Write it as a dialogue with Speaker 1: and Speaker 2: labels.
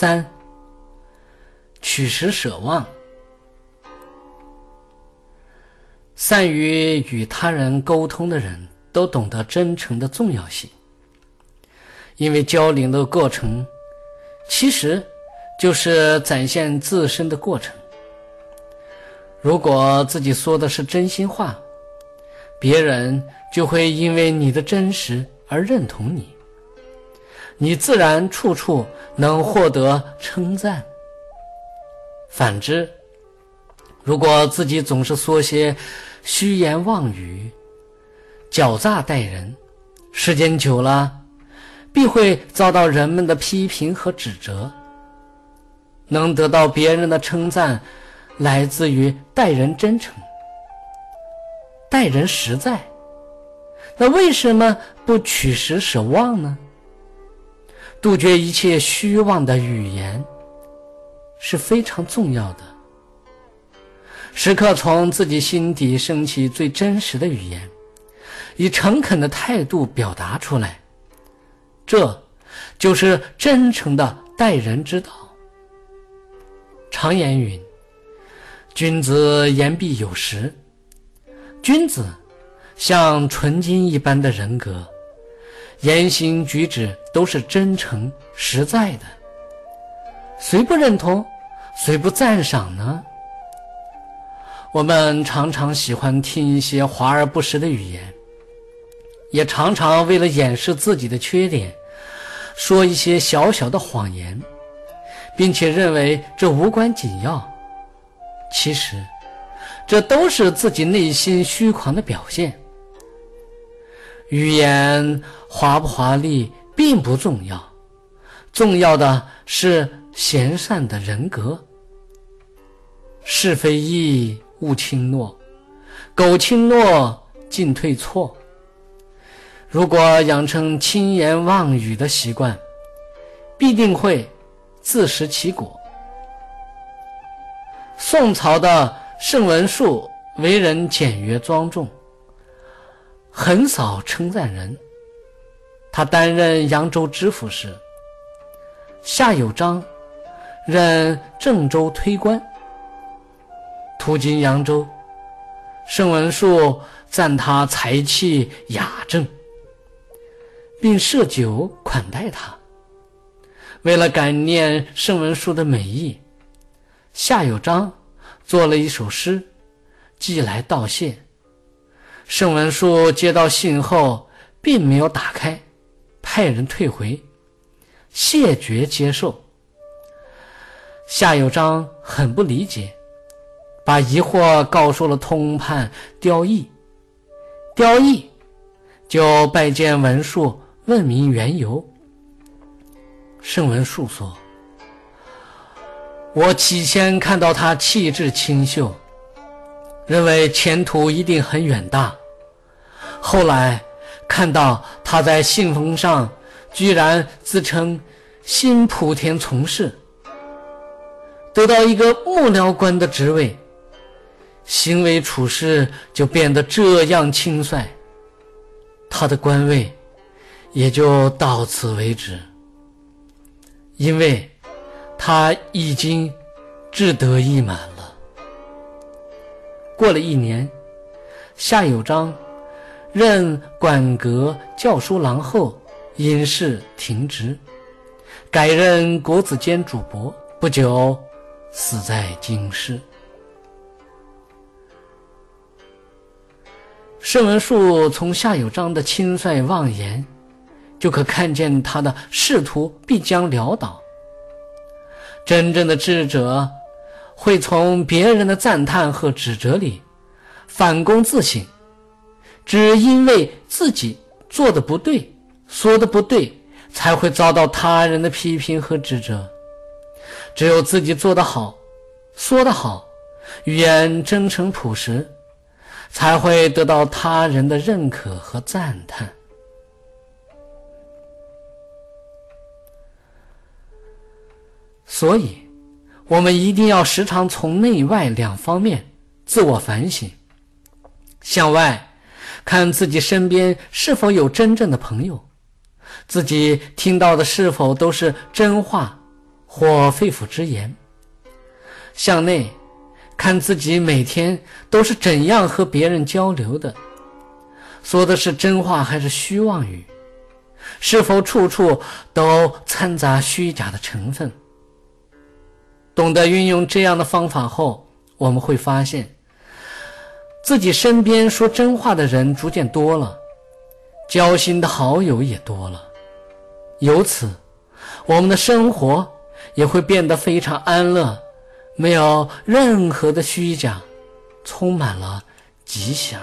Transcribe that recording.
Speaker 1: 三，取实舍忘。善于与他人沟通的人都懂得真诚的重要性，因为交流的过程其实就是展现自身的过程。如果自己说的是真心话，别人就会因为你的真实而认同你，你自然处处能获得称赞。反之，如果自己总是说些虚言妄语、狡诈待人，时间久了，必会遭到人们的批评和指责。能得到别人的称赞，来自于待人真诚、待人实在。那为什么不取实舍妄呢？杜绝一切虚妄的语言是非常重要的。时刻从自己心底升起最真实的语言，以诚恳的态度表达出来，这就是真诚的待人之道。常言云：“君子言必有时。”君子像纯金一般的人格，言行举止都是真诚实在的。谁不认同？谁不赞赏呢？我们常常喜欢听一些华而不实的语言，也常常为了掩饰自己的缺点，说一些小小的谎言，并且认为这无关紧要。其实，这都是自己内心虚狂的表现。语言华不华丽并不重要，重要的是贤善的人格。是非易。勿轻诺，苟轻诺，进退错。如果养成轻言妄语的习惯，必定会自食其果。宋朝的盛文术为人简约庄重，很少称赞人。他担任扬州知府时，夏有章任郑州推官。途经扬州，盛文树赞他才气雅正，并设酒款待他。为了感念盛文树的美意，夏有章做了一首诗，寄来道谢。盛文术接到信后，并没有打开，派人退回，谢绝接受。夏有章很不理解。把疑惑告诉了通判刁毅，刁毅就拜见文树，问明缘由。盛文树说：“我起先看到他气质清秀，认为前途一定很远大。后来看到他在信封上居然自称新莆田从事，得到一个幕僚官的职位。”行为处事就变得这样轻率，他的官位也就到此为止，因为他已经志得意满了。过了一年，夏有章任馆阁教书郎后，因事停职，改任国子监主簿，不久死在京师。盛文树从夏有章的轻率妄言，就可看见他的仕途必将潦倒。真正的智者，会从别人的赞叹和指责里反躬自省，只因为自己做的不对、说的不对，才会遭到他人的批评和指责。只有自己做得好、说得好，语言真诚朴实。才会得到他人的认可和赞叹。所以，我们一定要时常从内外两方面自我反省。向外看自己身边是否有真正的朋友，自己听到的是否都是真话，或肺腑之言。向内看自己每天都是怎样和别人交流的，说的是真话还是虚妄语，是否处处都掺杂虚假的成分。懂得运用这样的方法后，我们会发现，自己身边说真话的人逐渐多了，交心的好友也多了，由此，我们的生活也会变得非常安乐，没有任何的虚假，充满了吉祥。